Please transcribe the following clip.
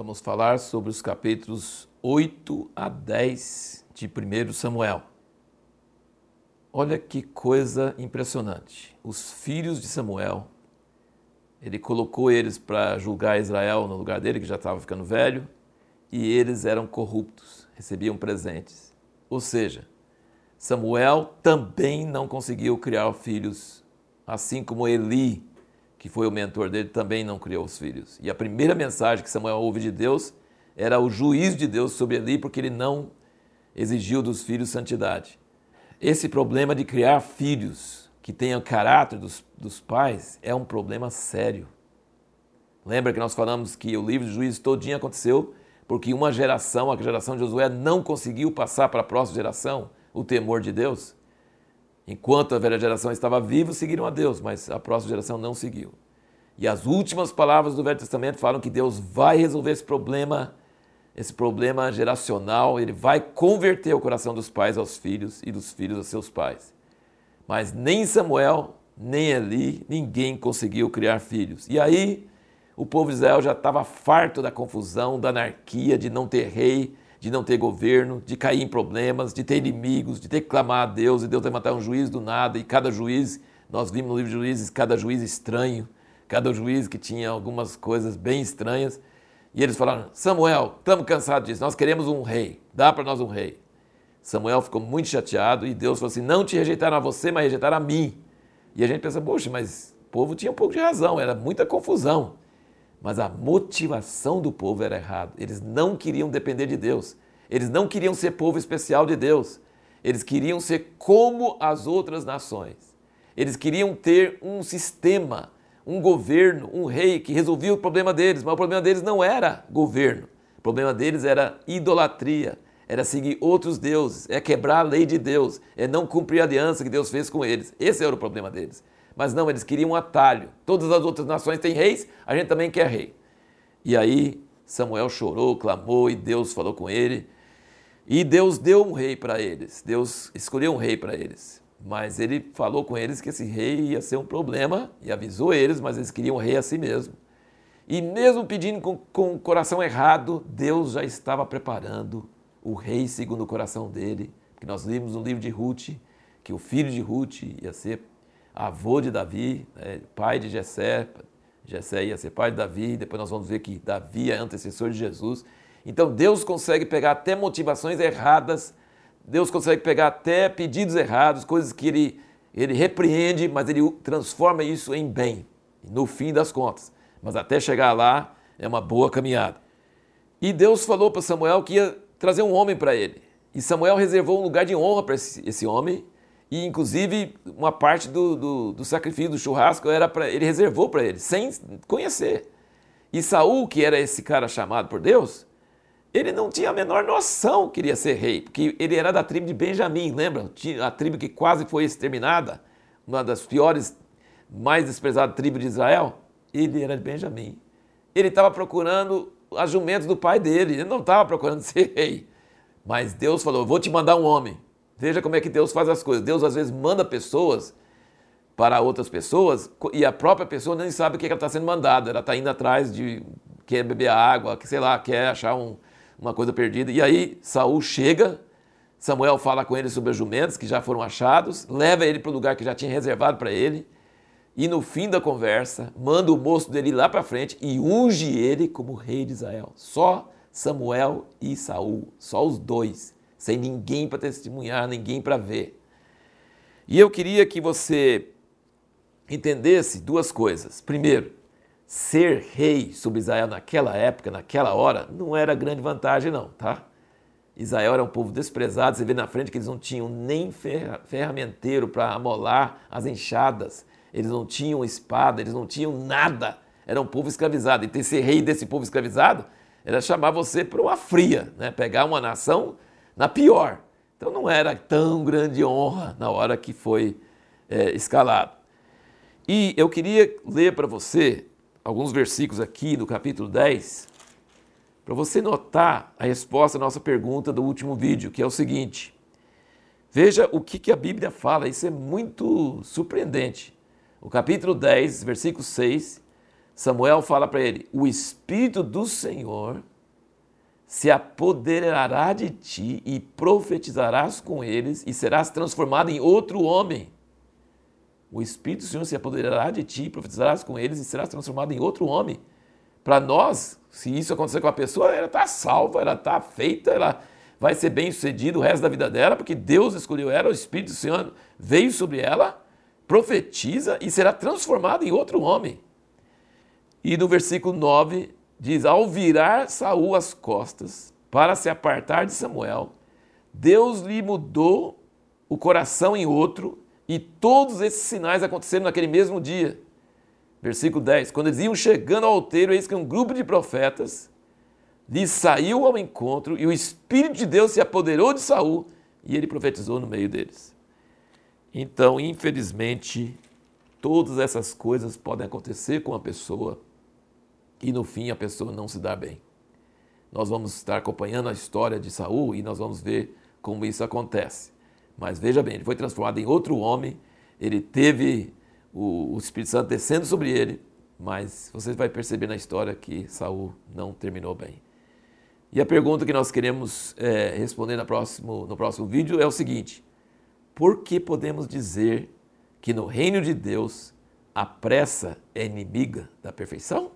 vamos falar sobre os capítulos 8 a 10 de 1 Samuel. Olha que coisa impressionante. Os filhos de Samuel, ele colocou eles para julgar Israel no lugar dele, que já estava ficando velho, e eles eram corruptos, recebiam presentes. Ou seja, Samuel também não conseguiu criar filhos, assim como Eli que foi o mentor dele, também não criou os filhos. E a primeira mensagem que Samuel ouve de Deus era o juízo de Deus sobre Eli, porque ele não exigiu dos filhos santidade. Esse problema de criar filhos que tenham caráter dos, dos pais é um problema sério. Lembra que nós falamos que o livro de juízes todinho aconteceu porque uma geração, a geração de Josué, não conseguiu passar para a próxima geração o temor de Deus? Enquanto a velha geração estava viva, seguiram a Deus, mas a próxima geração não seguiu. E as últimas palavras do Velho Testamento falam que Deus vai resolver esse problema, esse problema geracional, ele vai converter o coração dos pais aos filhos e dos filhos aos seus pais. Mas nem Samuel, nem Eli, ninguém conseguiu criar filhos. E aí o povo de Israel já estava farto da confusão, da anarquia, de não ter rei, de não ter governo, de cair em problemas, de ter inimigos, de ter que clamar a Deus e Deus matar um juiz do nada. E cada juiz, nós vimos no livro de juízes, cada juiz estranho, cada juiz que tinha algumas coisas bem estranhas. E eles falaram: Samuel, estamos cansados disso, nós queremos um rei, dá para nós um rei. Samuel ficou muito chateado e Deus falou assim: Não te rejeitaram a você, mas rejeitaram a mim. E a gente pensa: Poxa, mas o povo tinha um pouco de razão, era muita confusão. Mas a motivação do povo era errada. Eles não queriam depender de Deus. Eles não queriam ser povo especial de Deus. Eles queriam ser como as outras nações. Eles queriam ter um sistema, um governo, um rei que resolvia o problema deles. Mas o problema deles não era governo. O problema deles era idolatria, era seguir outros deuses, é quebrar a lei de Deus, é não cumprir a aliança que Deus fez com eles. Esse era o problema deles. Mas não, eles queriam um atalho. Todas as outras nações têm reis, a gente também quer rei. E aí Samuel chorou, clamou e Deus falou com ele. E Deus deu um rei para eles. Deus escolheu um rei para eles. Mas ele falou com eles que esse rei ia ser um problema e avisou eles, mas eles queriam um rei a si mesmo. E mesmo pedindo com, com o coração errado, Deus já estava preparando o rei segundo o coração dele. Que nós vimos no livro de Ruth que o filho de Ruth ia ser avô de Davi, né, pai de Jessé, Jessé ia ser pai de Davi, depois nós vamos ver que Davi é antecessor de Jesus. Então Deus consegue pegar até motivações erradas, Deus consegue pegar até pedidos errados, coisas que ele, ele repreende, mas ele transforma isso em bem, no fim das contas. Mas até chegar lá é uma boa caminhada. E Deus falou para Samuel que ia trazer um homem para ele. E Samuel reservou um lugar de honra para esse, esse homem, e inclusive uma parte do, do, do sacrifício do churrasco era para ele reservou para ele, sem conhecer. E Saul, que era esse cara chamado por Deus, ele não tinha a menor noção que queria ser rei, porque ele era da tribo de Benjamim, lembra? A tribo que quase foi exterminada, uma das piores, mais desprezadas tribos de Israel. Ele era de Benjamim. Ele estava procurando as jumentos do pai dele, ele não estava procurando ser rei. Mas Deus falou: Vou te mandar um homem Veja como é que Deus faz as coisas. Deus às vezes manda pessoas para outras pessoas e a própria pessoa nem sabe o que ela está sendo mandada. Ela está indo atrás de quer beber água, que sei lá, quer achar um, uma coisa perdida. E aí Saul chega, Samuel fala com ele sobre os jumentos que já foram achados, leva ele para o lugar que já tinha reservado para ele. E no fim da conversa, manda o moço dele lá para frente e unge ele como rei de Israel. Só Samuel e Saul, só os dois sem ninguém para testemunhar, ninguém para ver. E eu queria que você entendesse duas coisas. Primeiro, ser rei sobre Israel naquela época, naquela hora, não era grande vantagem, não, tá? Israel era um povo desprezado, você vê na frente que eles não tinham nem ferramenteiro para amolar as enxadas, eles não tinham espada, eles não tinham nada, era um povo escravizado. E ter ser rei desse povo escravizado era chamar você para uma fria, né? pegar uma nação na pior. Então não era tão grande honra na hora que foi é, escalado. E eu queria ler para você alguns versículos aqui do capítulo 10, para você notar a resposta à nossa pergunta do último vídeo, que é o seguinte. Veja o que, que a Bíblia fala, isso é muito surpreendente. O capítulo 10, versículo 6, Samuel fala para ele: O Espírito do Senhor se apoderará de ti e profetizarás com eles e serás transformado em outro homem. O Espírito do Senhor se apoderará de ti, profetizarás com eles e serás transformado em outro homem. Para nós, se isso acontecer com a pessoa, ela está salva, ela está feita, ela vai ser bem sucedida o resto da vida dela, porque Deus escolheu ela, o Espírito do Senhor veio sobre ela, profetiza e será transformada em outro homem. E no versículo 9 diz: Ao virar Saul as costas para se apartar de Samuel, Deus lhe mudou o coração em outro, e todos esses sinais aconteceram naquele mesmo dia. Versículo 10: Quando eles iam chegando ao alteiro, eis que um grupo de profetas lhe saiu ao encontro, e o Espírito de Deus se apoderou de Saul, e ele profetizou no meio deles. Então, infelizmente, todas essas coisas podem acontecer com a pessoa e no fim a pessoa não se dá bem. Nós vamos estar acompanhando a história de Saul e nós vamos ver como isso acontece. Mas veja bem, ele foi transformado em outro homem, ele teve o, Espírito Santo descendo sobre ele, mas você vai perceber na história que Saul não terminou bem. E a pergunta que nós queremos é, responder no próximo, no próximo vídeo é o seguinte: por que podemos dizer que no reino de Deus a pressa é inimiga da perfeição?